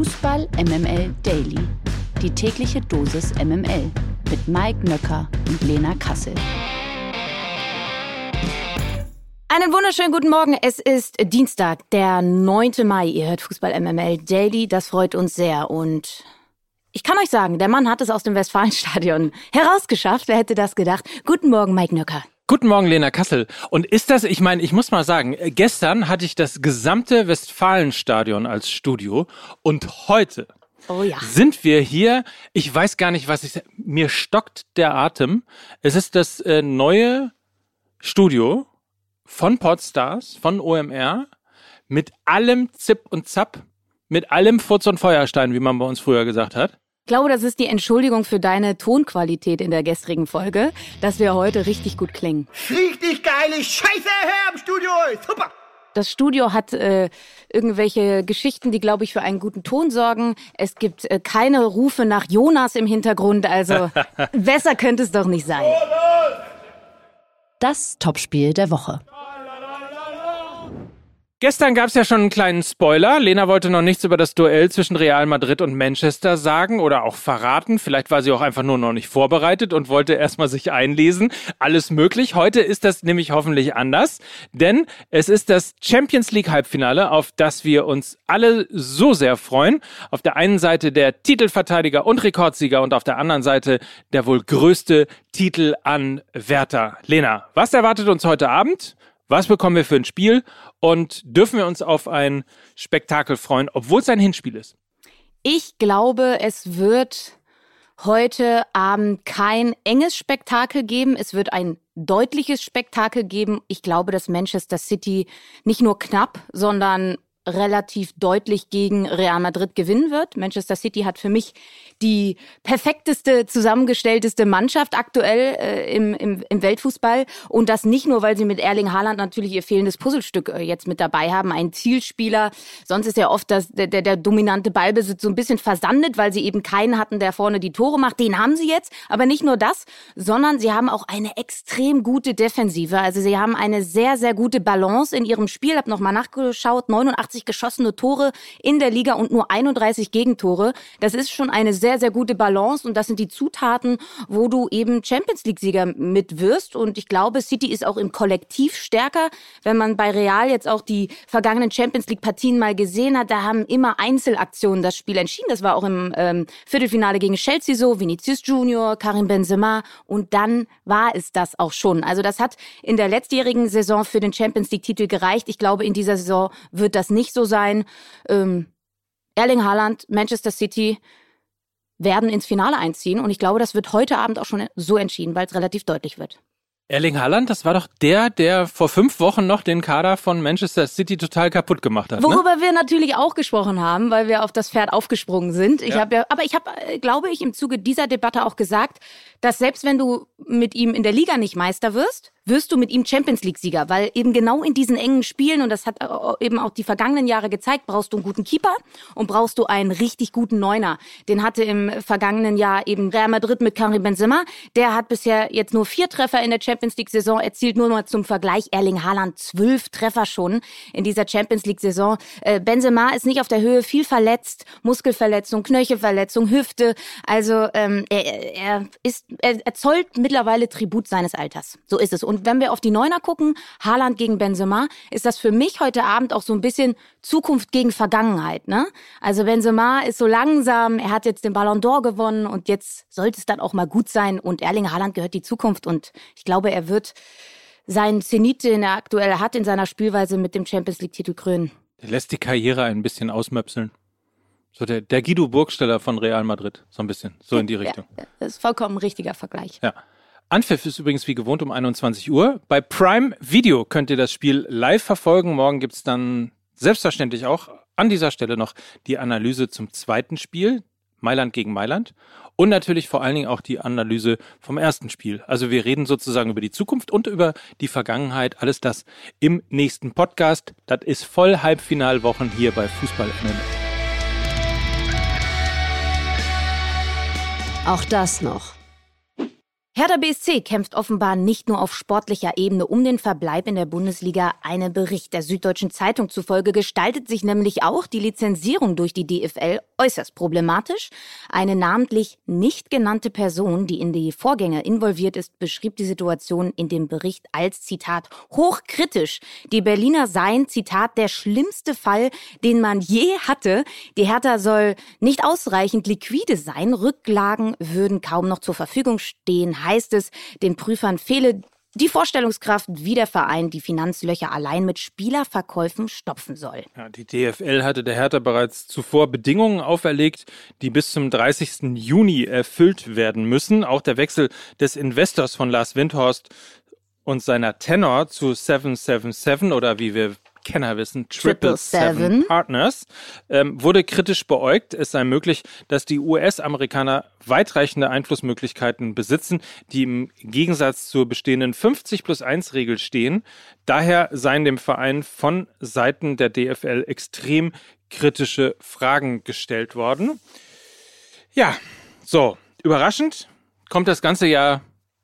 Fußball MML Daily. Die tägliche Dosis MML mit Mike Nöcker und Lena Kassel. Einen wunderschönen guten Morgen. Es ist Dienstag, der 9. Mai. Ihr hört Fußball MML Daily. Das freut uns sehr. Und ich kann euch sagen, der Mann hat es aus dem Westfalenstadion herausgeschafft. Wer hätte das gedacht? Guten Morgen, Mike Nöcker. Guten Morgen, Lena Kassel. Und ist das, ich meine, ich muss mal sagen, gestern hatte ich das gesamte Westfalenstadion als Studio und heute Oh ja. sind wir hier. Ich weiß gar nicht, was ich. Mir stockt der Atem. Es ist das äh, neue Studio von Podstars, von OMR, mit allem Zip und Zap, mit allem Furz und Feuerstein, wie man bei uns früher gesagt hat. Ich glaube, das ist die Entschuldigung für deine Tonqualität in der gestrigen Folge, dass wir heute richtig gut klingen. Richtig geile Scheiße her im Studio. Super. Das Studio hat äh, irgendwelche Geschichten, die, glaube ich, für einen guten Ton sorgen. Es gibt äh, keine Rufe nach Jonas im Hintergrund, also besser könnte es doch nicht sein. Das Topspiel der Woche. Gestern gab es ja schon einen kleinen Spoiler. Lena wollte noch nichts über das Duell zwischen Real Madrid und Manchester sagen oder auch verraten. Vielleicht war sie auch einfach nur noch nicht vorbereitet und wollte erstmal sich einlesen. Alles möglich. Heute ist das nämlich hoffentlich anders, denn es ist das Champions League Halbfinale, auf das wir uns alle so sehr freuen. Auf der einen Seite der Titelverteidiger und Rekordsieger und auf der anderen Seite der wohl größte Titelanwärter. Lena, was erwartet uns heute Abend? Was bekommen wir für ein Spiel? Und dürfen wir uns auf ein Spektakel freuen, obwohl es ein Hinspiel ist? Ich glaube, es wird heute Abend kein enges Spektakel geben. Es wird ein deutliches Spektakel geben. Ich glaube, dass Manchester City nicht nur knapp, sondern relativ deutlich gegen Real Madrid gewinnen wird. Manchester City hat für mich die perfekteste, zusammengestellteste Mannschaft aktuell äh, im, im, im Weltfußball. Und das nicht nur, weil sie mit Erling Haaland natürlich ihr fehlendes Puzzlestück äh, jetzt mit dabei haben, einen Zielspieler. Sonst ist ja oft das, der, der, der dominante Ballbesitz so ein bisschen versandet, weil sie eben keinen hatten, der vorne die Tore macht. Den haben sie jetzt. Aber nicht nur das, sondern sie haben auch eine extrem gute Defensive. Also sie haben eine sehr, sehr gute Balance in ihrem Spiel. Hab nochmal nachgeschaut. 89 geschossene Tore in der Liga und nur 31 Gegentore. Das ist schon eine sehr, sehr gute Balance und das sind die Zutaten, wo du eben Champions League-Sieger mit wirst. Und ich glaube, City ist auch im Kollektiv stärker. Wenn man bei Real jetzt auch die vergangenen Champions League-Partien mal gesehen hat, da haben immer Einzelaktionen das Spiel entschieden. Das war auch im ähm, Viertelfinale gegen Chelsea so, Vinicius Junior, Karim Benzema und dann war es das auch schon. Also das hat in der letztjährigen Saison für den Champions League-Titel gereicht. Ich glaube, in dieser Saison wird das nicht so sein. Ähm, Erling Haaland, Manchester City werden ins Finale einziehen und ich glaube, das wird heute Abend auch schon so entschieden, weil es relativ deutlich wird. Erling Haaland, das war doch der, der vor fünf Wochen noch den Kader von Manchester City total kaputt gemacht hat. Ne? Worüber wir natürlich auch gesprochen haben, weil wir auf das Pferd aufgesprungen sind. Ich Ja. habe ja, aber ich habe, äh, glaube ich, im Zuge dieser Debatte auch gesagt, dass selbst wenn du mit ihm in der Liga nicht Meister wirst, wirst du mit ihm Champions League Sieger, weil eben genau in diesen engen Spielen und das hat äh, eben auch die vergangenen Jahre gezeigt, brauchst du einen guten Keeper und brauchst du einen richtig guten Neuner. Den hatte im vergangenen Jahr eben Real Madrid mit Karim Benzema. Der hat bisher jetzt nur vier Treffer in der Champions League Saison erzielt, nur mal zum Vergleich Erling Haaland zwölf Treffer schon in dieser Champions League Saison. Äh, Benzema ist nicht auf der Höhe, viel verletzt, Muskelverletzung, Knöchelverletzung, Hüfte. Also ähm, er, er ist, er, er zollt mittlerweile Tribut seines Alters. So ist es. Und wenn wir auf die Neuner gucken, Haaland gegen Benzema, ist das für mich heute Abend auch so ein bisschen Zukunft gegen Vergangenheit. Ne? Also Benzema ist so langsam, er hat jetzt den Ballon d'Or gewonnen und jetzt sollte es dann auch mal gut sein. Und Erling Haaland gehört die Zukunft und ich glaube, er wird seinen Zenit, den er aktuell hat in seiner Spielweise mit dem Champions League-Titel krönen. Der lässt die Karriere ein bisschen ausmöpseln. So der, der Guido Burgsteller von Real Madrid. So ein bisschen. So in die Richtung. Ja, das ist vollkommen ein richtiger Vergleich. Ja. Anpfiff ist übrigens wie gewohnt um 21 Uhr. Bei Prime Video könnt ihr das Spiel live verfolgen. Morgen gibt's dann selbstverständlich auch an dieser Stelle noch die Analyse zum zweiten Spiel, Mailand gegen Mailand. Und natürlich vor allen Dingen auch die Analyse vom ersten Spiel. Also wir reden sozusagen über die Zukunft und über die Vergangenheit. Alles das im nächsten Podcast. Das ist voll Halbfinalwochen hier bei Fußball MML. Auch das noch. Hertha BSC kämpft offenbar nicht nur auf sportlicher Ebene um den Verbleib in der Bundesliga. Eine Bericht der Süddeutschen Zeitung zufolge gestaltet sich nämlich auch die Lizenzierung durch die DFL äußerst problematisch. Eine namentlich nicht genannte Person, die in die Vorgänge involviert ist, beschrieb die Situation in dem Bericht als Zitat hochkritisch. Die Berliner seien Zitat der schlimmste Fall, den man je hatte. Die Hertha soll nicht ausreichend liquide sein. Rücklagen würden kaum noch zur Verfügung stehen heißt es, den Prüfern fehle die Vorstellungskraft, wie der Verein die Finanzlöcher allein mit Spielerverkäufen stopfen soll. Ja, die DFL hatte der Hertha bereits zuvor Bedingungen auferlegt, die bis zum 30. Juni erfüllt werden müssen. Auch der Wechsel des Investors von Lars Windhorst und seiner Tenor zu 777 oder wie wir Kenner wissen, Triple Seven Partners, ähm, wurde kritisch beäugt. Es sei möglich, dass die US-Amerikaner weitreichende Einflussmöglichkeiten besitzen, die im Gegensatz zur bestehenden 50 plus 1 Regel stehen. Daher seien dem Verein von Seiten der DFL extrem kritische Fragen gestellt worden. Ja, so, überraschend kommt das Ganze ja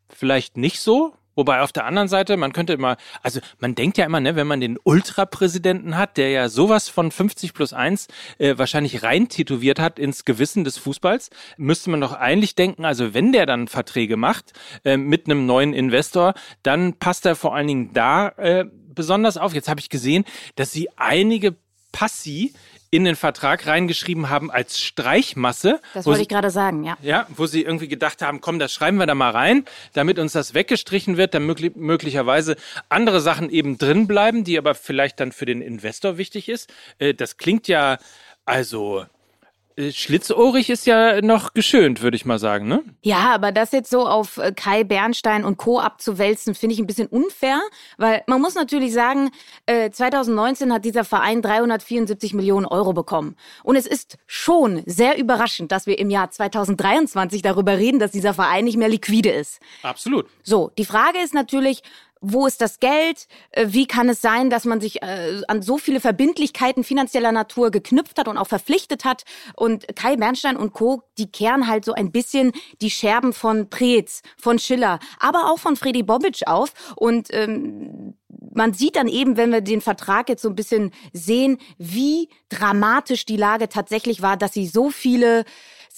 vielleicht nicht so, Wobei auf der anderen Seite, man könnte immer, also man denkt ja immer, ne, wenn man den Ultrapräsidenten hat, der ja sowas von 50 plus 1 äh, wahrscheinlich rein tätowiert hat ins Gewissen des Fußballs, müsste man doch eigentlich denken, also wenn der dann Verträge macht äh, mit einem neuen Investor, dann passt er vor allen Dingen da äh, besonders auf. Jetzt habe ich gesehen, dass sie einige Passi in den Vertrag reingeschrieben haben als Streichmasse. Das wollte ich gerade sagen, ja. Ja, wo sie irgendwie gedacht haben, komm, das schreiben wir da mal rein, damit uns das weggestrichen wird, dann möglich, möglicherweise andere Sachen eben drin bleiben, die aber vielleicht dann für den Investor wichtig ist. Äh, das klingt ja also schlitzohrig ist ja noch geschönt, würde ich mal sagen, ne? Ja, aber das jetzt so auf äh, Kai Bernstein und Co. abzuwälzen, finde ich ein bisschen unfair, weil man muss natürlich sagen, 2019 äh, hat dieser Verein 374 Millionen Euro bekommen. Und es ist schon sehr überraschend, dass wir im Jahr 2023 darüber reden, dass dieser Verein nicht mehr liquide ist. Absolut. So, die Frage ist natürlich, wo ist das Geld? Äh, wie kann es sein, dass man sich äh, an so viele Verbindlichkeiten finanzieller Natur geknüpft hat und auch verpflichtet hat? Und Kai Bernstein und Co., die kehren halt so ein bisschen die Scherben von Preetz, von Schiller, aber auch von Freddy Bobic auf. Und ähm, man sieht dann eben, wenn wir den Vertrag jetzt so ein bisschen sehen, wie dramatisch die Lage tatsächlich war, dass sie so viele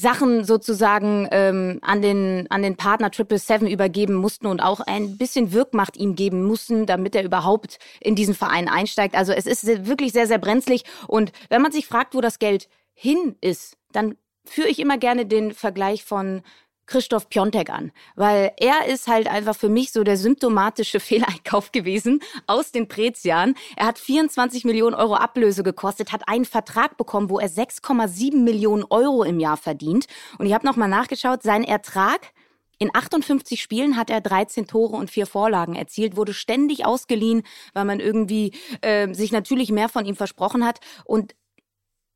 Sachen sozusagen ähm, an den an den Partner Triple Seven übergeben mussten und auch ein bisschen Wirkmacht ihm geben mussten, damit er überhaupt in diesen Verein einsteigt. Also es ist wirklich sehr sehr brenzlig und wenn man sich fragt, wo das Geld hin ist, dann führe ich immer gerne den Vergleich von Christoph Piontek an, weil er ist halt einfach für mich so der symptomatische Fehleinkauf gewesen aus den Prezjahren. Er hat 24 Millionen Euro Ablöse gekostet, hat einen Vertrag bekommen, wo er 6,7 Millionen Euro im Jahr verdient. Und ich habe nochmal nachgeschaut, sein Ertrag in 58 Spielen hat er 13 Tore und vier Vorlagen erzielt, wurde ständig ausgeliehen, weil man irgendwie äh, sich natürlich mehr von ihm versprochen hat. Und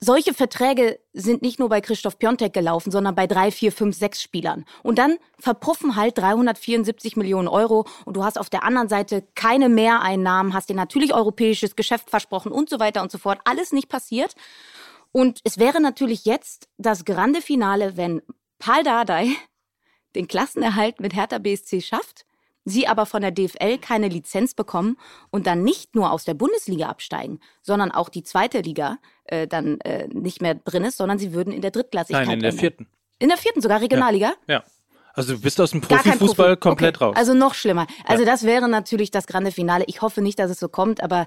solche Verträge sind nicht nur bei Christoph Piontek gelaufen, sondern bei drei, vier, fünf, sechs Spielern. Und dann verpuffen halt 374 Millionen Euro und du hast auf der anderen Seite keine Mehreinnahmen, hast dir natürlich europäisches Geschäft versprochen und so weiter und so fort. Alles nicht passiert. Und es wäre natürlich jetzt das grande Finale, wenn Paul Dardai den Klassenerhalt mit Hertha BSC schafft sie aber von der DFL keine Lizenz bekommen und dann nicht nur aus der Bundesliga absteigen, sondern auch die zweite Liga äh, dann äh, nicht mehr drin ist, sondern sie würden in der Drittklassigkeit. Nein, in der vierten. In der vierten sogar Regionalliga? Ja. ja. Also du bist aus dem Profifußball Profi. komplett okay. raus. Also noch schlimmer. Also ja. das wäre natürlich das grande Finale. Ich hoffe nicht, dass es so kommt, aber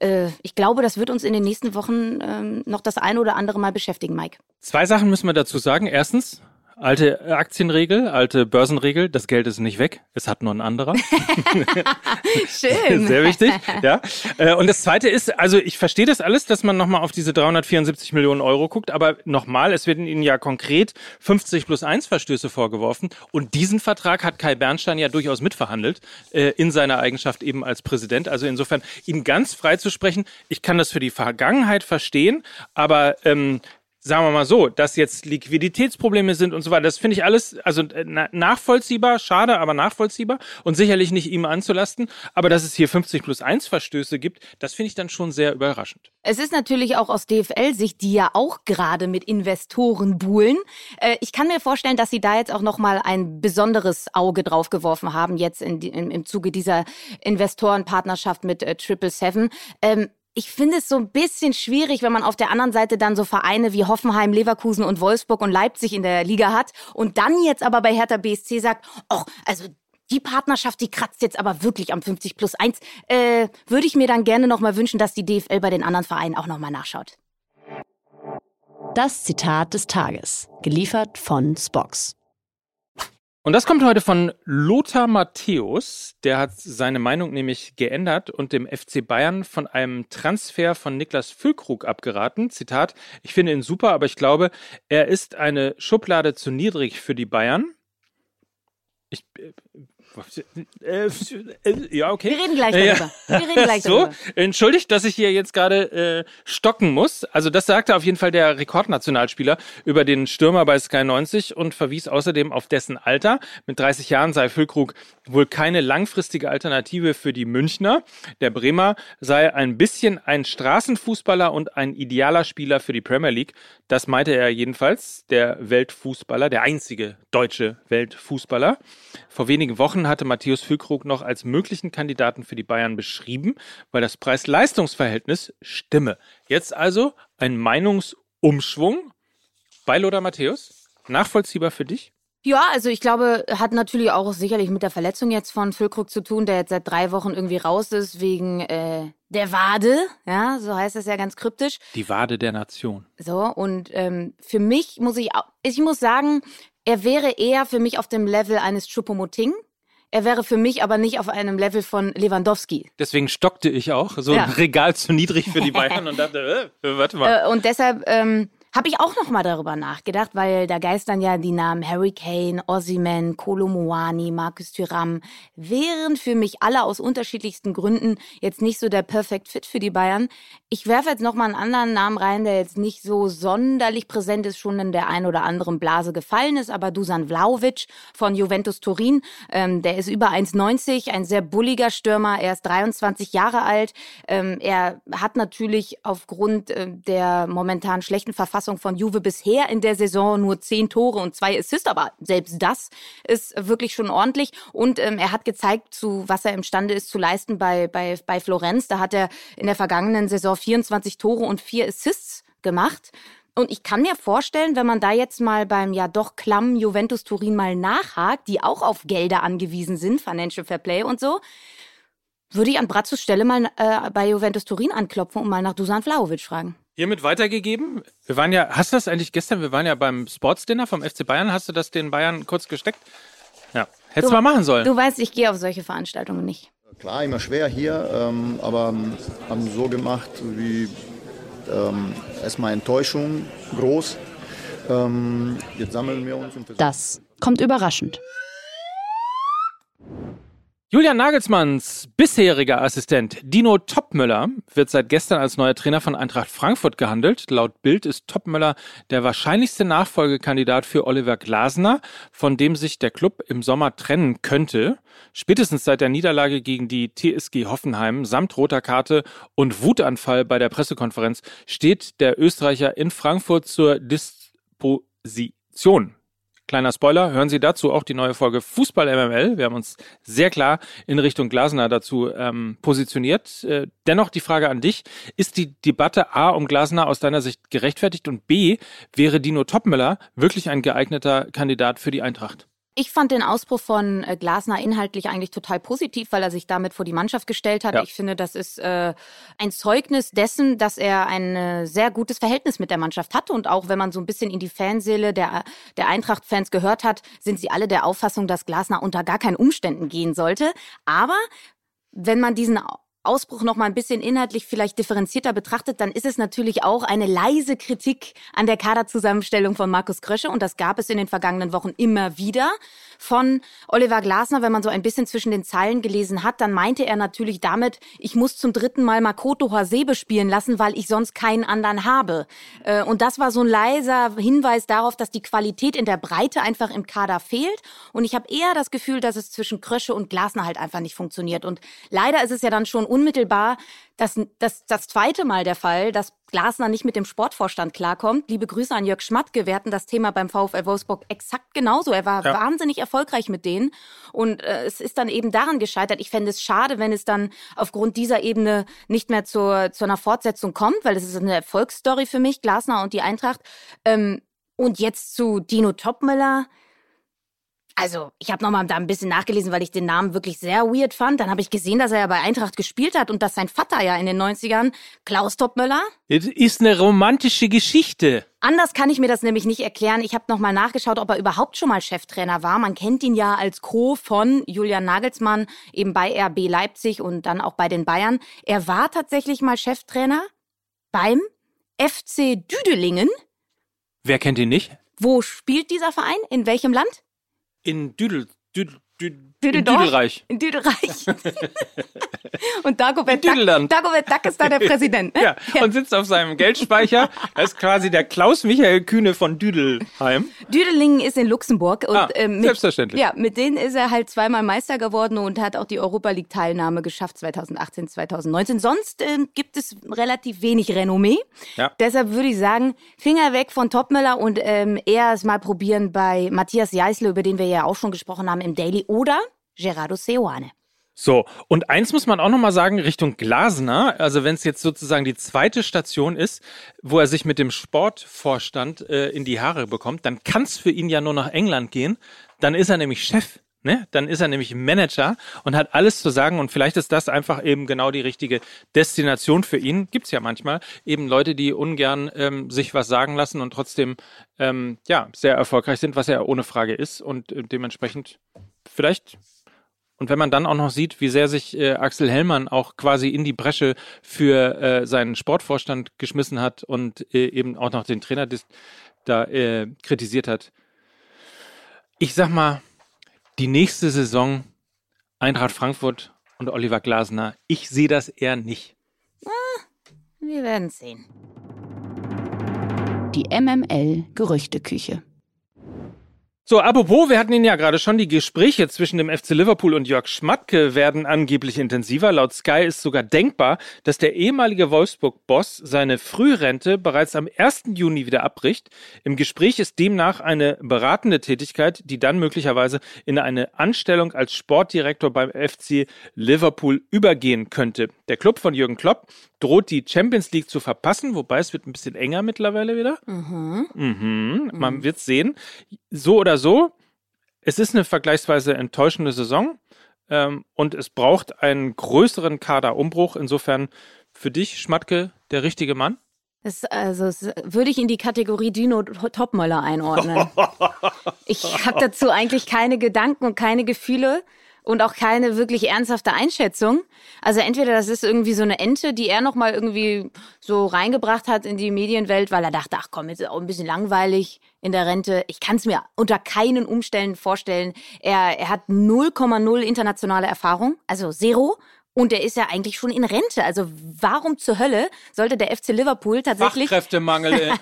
äh, ich glaube, das wird uns in den nächsten Wochen ähm, noch das eine oder andere Mal beschäftigen, Mike. Zwei Sachen müssen wir dazu sagen. Erstens, Alte Aktienregel, alte Börsenregel, das Geld ist nicht weg, es hat nur ein anderer. Schön. Sehr wichtig, ja. Äh, und das Zweite ist, also ich verstehe das alles, dass man nochmal auf diese 374 Millionen Euro guckt, aber nochmal, es werden Ihnen ja konkret 50 plus 1 Verstöße vorgeworfen und diesen Vertrag hat Kai Bernstein ja durchaus mitverhandelt, äh, in seiner Eigenschaft eben als Präsident. Also insofern, ihn ganz frei zu sprechen, ich kann das für die Vergangenheit verstehen, aber ähm, sagen wir mal so, dass jetzt Liquiditätsprobleme sind und so weiter, das finde ich alles also äh, nachvollziehbar, schade, aber nachvollziehbar und sicherlich nicht ihm anzulasten. Aber dass es hier 50 plus 1 Verstöße gibt, das finde ich dann schon sehr überraschend. Es ist natürlich auch aus DFL-Sicht, die ja auch gerade mit Investoren buhlen. Äh, ich kann mir vorstellen, dass sie da jetzt auch nochmal ein besonderes Auge drauf geworfen haben, jetzt in, im, im Zuge dieser Investorenpartnerschaft mit äh, Triple Seven. Ähm, ich finde es so ein bisschen schwierig, wenn man auf der anderen Seite dann so Vereine wie Hoffenheim, Leverkusen und Wolfsburg und Leipzig in der Liga hat und dann jetzt aber bei Hertha BSC sagt, oh, also die Partnerschaft, die kratzt jetzt aber wirklich am 50 plus 1. Äh, würde ich mir dann gerne nochmal wünschen, dass die DFL bei den anderen Vereinen auch nochmal nachschaut. Das Zitat des Tages, geliefert von Spox. Und das kommt heute von Lothar Matthäus. Der hat seine Meinung nämlich geändert und dem FC Bayern von einem Transfer von Niklas Füllkrug abgeraten. Zitat, ich finde ihn super, aber ich glaube, er ist eine Schublade zu niedrig für die Bayern. Ich, äh, ja, okay. Wir reden gleich darüber. Wir reden gleich so, darüber. Entschuldigt, dass ich hier jetzt gerade äh, stocken muss. Also das sagte auf jeden Fall der Rekordnationalspieler über den Stürmer bei Sky 90 und verwies außerdem auf dessen Alter. Mit 30 Jahren sei Füllkrug wohl keine langfristige Alternative für die Münchner. Der Bremer sei ein bisschen ein Straßenfußballer und ein idealer Spieler für die Premier League. Das meinte er jedenfalls, der Weltfußballer, der einzige deutsche Weltfußballer. Vor wenigen Wochen hatte Matthäus Füllkrug noch als möglichen Kandidaten für die Bayern beschrieben, weil das Preis-Leistungs-Verhältnis stimme. Jetzt also ein Meinungsumschwung bei Lothar Matthäus. Nachvollziehbar für dich? Ja, also ich glaube, hat natürlich auch sicherlich mit der Verletzung jetzt von Füllkrug zu tun, der jetzt seit drei Wochen irgendwie raus ist wegen äh, der Wade, ja, so heißt das ja ganz kryptisch. Die Wade der Nation. So und ähm, für mich muss ich, ich muss sagen, er wäre eher für mich auf dem Level eines Choupo-Moting. Er wäre für mich aber nicht auf einem Level von Lewandowski. Deswegen stockte ich auch, so ja. ein Regal zu niedrig für die Bayern und dachte, äh, warte mal. Äh, und deshalb ähm, habe ich auch noch mal darüber nachgedacht, weil da geistern ja die Namen Harry Kane, Ozyman, Kolomoani, Marcus Thuram, wären für mich alle aus unterschiedlichsten Gründen jetzt nicht so der Perfect Fit für die Bayern. Ich werfe jetzt noch mal einen anderen Namen rein, der jetzt nicht so sonderlich präsent ist, schon in der ein oder anderen Blase gefallen ist, aber Dusan Vlaovic von Juventus Turin, ähm, der ist über 1,90, ein sehr bulliger Stürmer, er ist 23 Jahre alt, ähm, er hat natürlich aufgrund äh, der momentan schlechten Verfassung Verfassung von Juve bisher in der Saison nur zehn Tore und zwei Assists, aber selbst das ist wirklich schon ordentlich. Und ähm, er hat gezeigt, zu was er imstande ist zu leisten bei, bei, bei Florenz. Da hat er in der vergangenen Saison 24 Tore und vier Assists gemacht. Und ich kann mir vorstellen, wenn man da jetzt mal beim ja doch klammen Juventus Turin mal nachhakt, die auch auf Gelder angewiesen sind, Financial Fair Play und so, würde ich an Bratzos Stelle mal äh, bei Juventus Turin anklopfen und mal nach Dusan Vlahovic fragen. Hiermit weitergegeben. Wir waren ja, hast du das eigentlich gestern? Wir waren ja beim Sportsdinner vom FC Bayern. Hast du das den Bayern kurz gesteckt? Ja, hättest du mal machen sollen. Du weißt, ich gehe auf solche Veranstaltungen nicht. Klar, immer schwer hier, ähm, aber haben so gemacht, wie ähm, erstmal Enttäuschung groß. Ähm, jetzt sammeln wir uns. Und das kommt überraschend. Julian Nagelsmanns bisheriger Assistent Dino Topmöller wird seit gestern als neuer Trainer von Eintracht Frankfurt gehandelt. Laut Bild ist Topmöller der wahrscheinlichste Nachfolgekandidat für Oliver Glasner, von dem sich der Club im Sommer trennen könnte. Spätestens seit der Niederlage gegen die TSG Hoffenheim samt roter Karte und Wutanfall bei der Pressekonferenz steht der Österreicher in Frankfurt zur Disposition. Kleiner Spoiler, hören Sie dazu auch die neue Folge Fußball MML. Wir haben uns sehr klar in Richtung Glasner dazu ähm, positioniert. Äh, dennoch die Frage an dich, ist die Debatte A um Glasner aus deiner Sicht gerechtfertigt und B, wäre Dino Topmüller wirklich ein geeigneter Kandidat für die Eintracht? Ich fand den Ausbruch von äh, Glasner inhaltlich eigentlich total positiv, weil er sich damit vor die Mannschaft gestellt hat. Ja. Ich finde, das ist äh, ein Zeugnis dessen, dass er ein äh, sehr gutes Verhältnis mit der Mannschaft hat. Und auch wenn man so ein bisschen in die Fanseele der, der Eintracht-Fans gehört hat, sind sie alle der Auffassung, dass Glasner unter gar keinen Umständen gehen sollte. Aber wenn man diesen Ausbruch noch mal ein bisschen inhaltlich vielleicht differenzierter betrachtet, dann ist es natürlich auch eine leise Kritik an der Kaderzusammenstellung von Markus Krösche und das gab es in den vergangenen Wochen immer wieder von Oliver Glasner, wenn man so ein bisschen zwischen den Zeilen gelesen hat, dann meinte er natürlich damit, ich muss zum dritten Mal Makoto Hasebe spielen lassen, weil ich sonst keinen anderen habe. Äh, und das war so ein leiser Hinweis darauf, dass die Qualität in der Breite einfach im Kader fehlt. Und ich habe eher das Gefühl, dass es zwischen Krösche und Glasner halt einfach nicht funktioniert. Und leider ist es ja dann schon unmittelbar das, das, das zweite Mal der Fall, dass Glasner nicht mit dem Sportvorstand klarkommt. Liebe Grüße an Jörg Schmatke. Wir hatten das Thema beim VfL Wolfsburg exakt genauso. Er war ja. wahnsinnig erfolgreich mit denen. Und äh, es ist dann eben daran gescheitert. Ich fände es schade, wenn es dann aufgrund dieser Ebene nicht mehr zur, zu einer Fortsetzung kommt, weil es ist eine Erfolgsstory für mich, Glasner und die Eintracht. Ähm, und jetzt zu Dino Topmüller. Also, ich habe nochmal da ein bisschen nachgelesen, weil ich den Namen wirklich sehr weird fand. Dann habe ich gesehen, dass er ja bei Eintracht gespielt hat und dass sein Vater ja in den 90ern, Klaus Topmöller. Das ist eine romantische Geschichte. Anders kann ich mir das nämlich nicht erklären. Ich habe nochmal nachgeschaut, ob er überhaupt schon mal Cheftrainer war. Man kennt ihn ja als Co. von Julian Nagelsmann, eben bei RB Leipzig und dann auch bei den Bayern. Er war tatsächlich mal Cheftrainer beim FC Düdelingen. Wer kennt ihn nicht? Wo spielt dieser Verein? In welchem Land? In Düdel, Düdel, Düdel, in Düdelreich. In Düdelreich. und Dagobert Duck, Dagobert Duck ist da der Präsident. Ne? Ja, ja, und sitzt auf seinem Geldspeicher. Er ist quasi der Klaus-Michael Kühne von Düdelheim. Düdelingen ist in Luxemburg. Und, ah, äh, mit, selbstverständlich. Ja, mit denen ist er halt zweimal Meister geworden und hat auch die Europa League-Teilnahme geschafft 2018, 2019. Sonst äh, gibt es relativ wenig Renommee. Ja. Deshalb würde ich sagen, Finger weg von Topmöller und ähm, eher es mal probieren bei Matthias Jeißle, über den wir ja auch schon gesprochen haben im Daily, oder Gerardo Seoane. So, und eins muss man auch nochmal sagen, Richtung Glasner, also wenn es jetzt sozusagen die zweite Station ist, wo er sich mit dem Sportvorstand äh, in die Haare bekommt, dann kann es für ihn ja nur nach England gehen. Dann ist er nämlich Chef, ne? Dann ist er nämlich Manager und hat alles zu sagen und vielleicht ist das einfach eben genau die richtige Destination für ihn. Gibt's ja manchmal eben Leute, die ungern ähm, sich was sagen lassen und trotzdem ähm, ja sehr erfolgreich sind, was er ohne Frage ist und äh, dementsprechend vielleicht und wenn man dann auch noch sieht, wie sehr sich äh, Axel Hellmann auch quasi in die Bresche für äh, seinen Sportvorstand geschmissen hat und äh, eben auch noch den Trainer da äh, kritisiert hat. Ich sag mal, die nächste Saison Eintracht Frankfurt und Oliver Glasner, ich sehe das eher nicht. Ah, wir werden sehen. Die MML Gerüchteküche. So, apropos, wir hatten ihn ja gerade schon, die Gespräche zwischen dem FC Liverpool und Jörg Schmatke werden angeblich intensiver. Laut Sky ist sogar denkbar, dass der ehemalige Wolfsburg-Boss seine Frührente bereits am 1. Juni wieder abbricht. Im Gespräch ist demnach eine beratende Tätigkeit, die dann möglicherweise in eine Anstellung als Sportdirektor beim FC Liverpool übergehen könnte. Der Club von Jürgen Klopp droht die Champions League zu verpassen, wobei es wird ein bisschen enger mittlerweile wieder. Mhm. Mhm. Man mhm. wird sehen. So oder so, es ist eine vergleichsweise enttäuschende Saison ähm, und es braucht einen größeren Kaderumbruch. Insofern für dich, Schmatke, der richtige Mann? Das, also das würde ich in die Kategorie Dino Topmöller einordnen. ich habe dazu eigentlich keine Gedanken und keine Gefühle und auch keine wirklich ernsthafte Einschätzung. Also entweder das ist irgendwie so eine Ente, die er noch mal irgendwie so reingebracht hat in die Medienwelt, weil er dachte, ach komm, jetzt ist auch ein bisschen langweilig in der Rente. Ich kann es mir unter keinen Umständen vorstellen. Er, er hat 0,0 internationale Erfahrung, also zero. Und er ist ja eigentlich schon in Rente. Also warum zur Hölle sollte der FC Liverpool tatsächlich. Fachkräftemangel.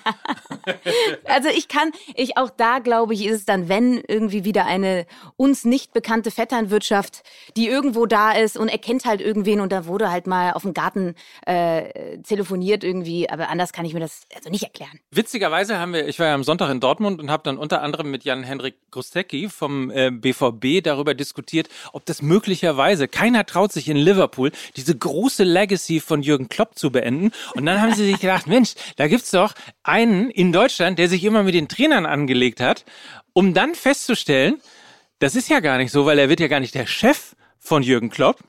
also ich kann, ich auch da glaube ich, ist es dann, wenn irgendwie wieder eine uns nicht bekannte Vetternwirtschaft, die irgendwo da ist und erkennt halt irgendwen und da wurde halt mal auf dem Garten äh, telefoniert irgendwie. Aber anders kann ich mir das also nicht erklären. Witzigerweise haben wir, ich war ja am Sonntag in Dortmund und habe dann unter anderem mit Jan-Henrik Grostecki vom äh, BVB darüber diskutiert, ob das möglicherweise, keiner traut sich in Liverpool Liverpool diese große Legacy von Jürgen Klopp zu beenden. Und dann haben sie sich gedacht, Mensch, da gibt's doch einen in Deutschland, der sich immer mit den Trainern angelegt hat, um dann festzustellen, das ist ja gar nicht so, weil er wird ja gar nicht der Chef von Jürgen Klopp,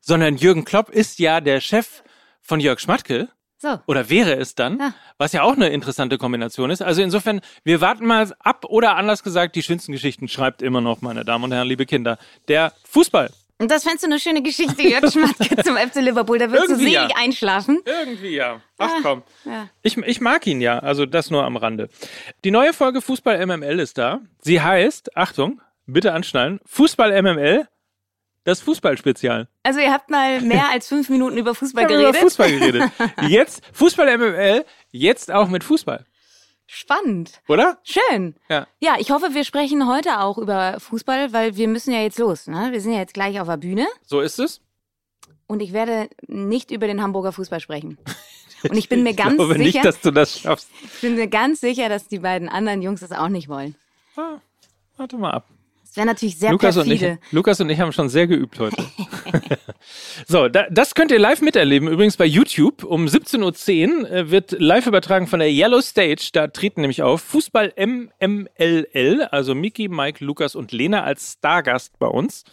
sondern Jürgen Klopp ist ja der Chef von Jörg Schmatke. So. Oder wäre es dann, ja. was ja auch eine interessante Kombination ist. Also insofern, wir warten mal ab oder anders gesagt, die schönsten Geschichten schreibt immer noch, meine Damen und Herren, liebe Kinder, der Fußball. Und das fändest du eine schöne Geschichte, Jörg Schmatke zum FC Liverpool. Da würdest Irgendwie du ja. selig einschlafen. Irgendwie ja. Ach Ah, komm. ja. Ich, ich mag ihn ja, also das nur am Rande. Die neue Folge Fußball MML ist da. Sie heißt, Achtung, bitte anschnallen, Fußball MML, das Fußballspezial. Also ihr habt mal mehr als fünf Minuten über Fußball haben über geredet. Fußball geredet. Jetzt, Fußball MML, jetzt auch mit Fußball. Spannend. Oder? Schön. Ja. Ja, ich hoffe, wir sprechen heute auch über Fußball, weil wir müssen ja jetzt los. Ne? Wir sind ja jetzt gleich auf der Bühne So ist es. und ich werde nicht über den Hamburger Fußball sprechen. Und ich bin mir ganz ich glaube sicher, nicht, dass du das schaffst. ich bin mir ganz sicher, dass die beiden anderen Jungs das auch nicht wollen. Ah, warte mal ab. Das wäre natürlich sehr Lukas und, ich, perfide. Lukas und ich haben schon sehr geübt heute. so, da, das könnt ihr live miterleben. Übrigens bei YouTube um 17.10 Uhr äh, wird live übertragen von der Yellow Stage. Da treten nämlich auf Fußball MMLL, also Miki, Mike, Lukas und Lena als Stargast bei uns.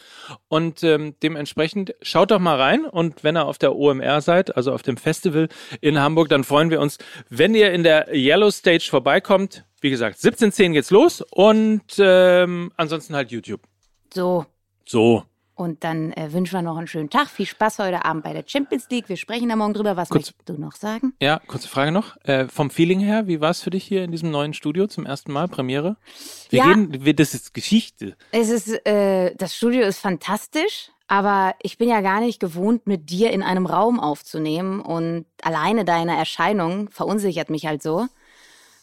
Und ähm, dementsprechend schaut doch mal rein. Und wenn ihr auf der OMR seid, also auf dem Festival in Hamburg, dann freuen wir uns, wenn ihr in der Yellow Stage vorbeikommt. Wie gesagt, 17.10 geht's los und ähm, ansonsten halt YouTube. So, So. Und dann äh, wünschen wir noch einen schönen Tag. Viel Spaß heute Abend bei der Champions League. Wir sprechen da morgen drüber. Was Kurz- möchtest du noch sagen? Ja, kurze Frage noch. Äh, vom Feeling her, wie war es für dich hier in diesem neuen Studio zum ersten Mal, Premiere? Wir Ja. gehen, wir, das ist Geschichte. Es ist, äh, das Studio ist fantastisch, aber ich bin ja gar nicht gewohnt, mit dir in einem Raum aufzunehmen und alleine deine Erscheinung verunsichert mich halt so,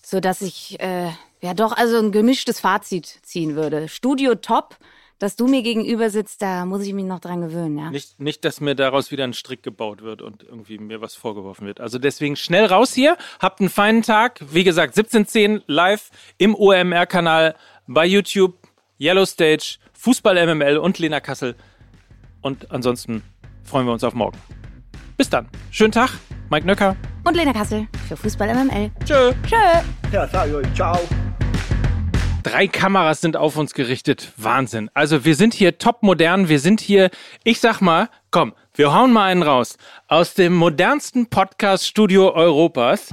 so dass ich äh, ja doch also ein gemischtes Fazit ziehen würde. Studio top, dass du mir gegenüber sitzt, da muss ich mich noch dran gewöhnen, ja. Nicht, nicht, dass mir daraus wieder ein Strick gebaut wird und irgendwie mir was vorgeworfen wird. Also deswegen schnell raus hier. Habt einen feinen Tag. Wie gesagt, 17.10 live im OMR-Kanal bei YouTube, Yellow Stage, Fußball MML und Lena Kassel. Und ansonsten freuen wir uns auf morgen. Bis dann. Schönen Tag. Mike Nöcker. Und Lena Kassel für Fußball MML. Tschö. Tschö. Ja, sag ich euch, ciao. Drei Kameras sind auf uns gerichtet. Wahnsinn. Also wir sind hier top modern. Wir sind hier, ich sag mal, komm, wir hauen mal einen raus. Aus dem modernsten Podcast-Studio Europas.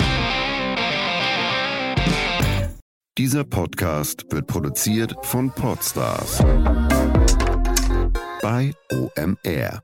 Dieser Podcast wird produziert von Podstars bei OMR.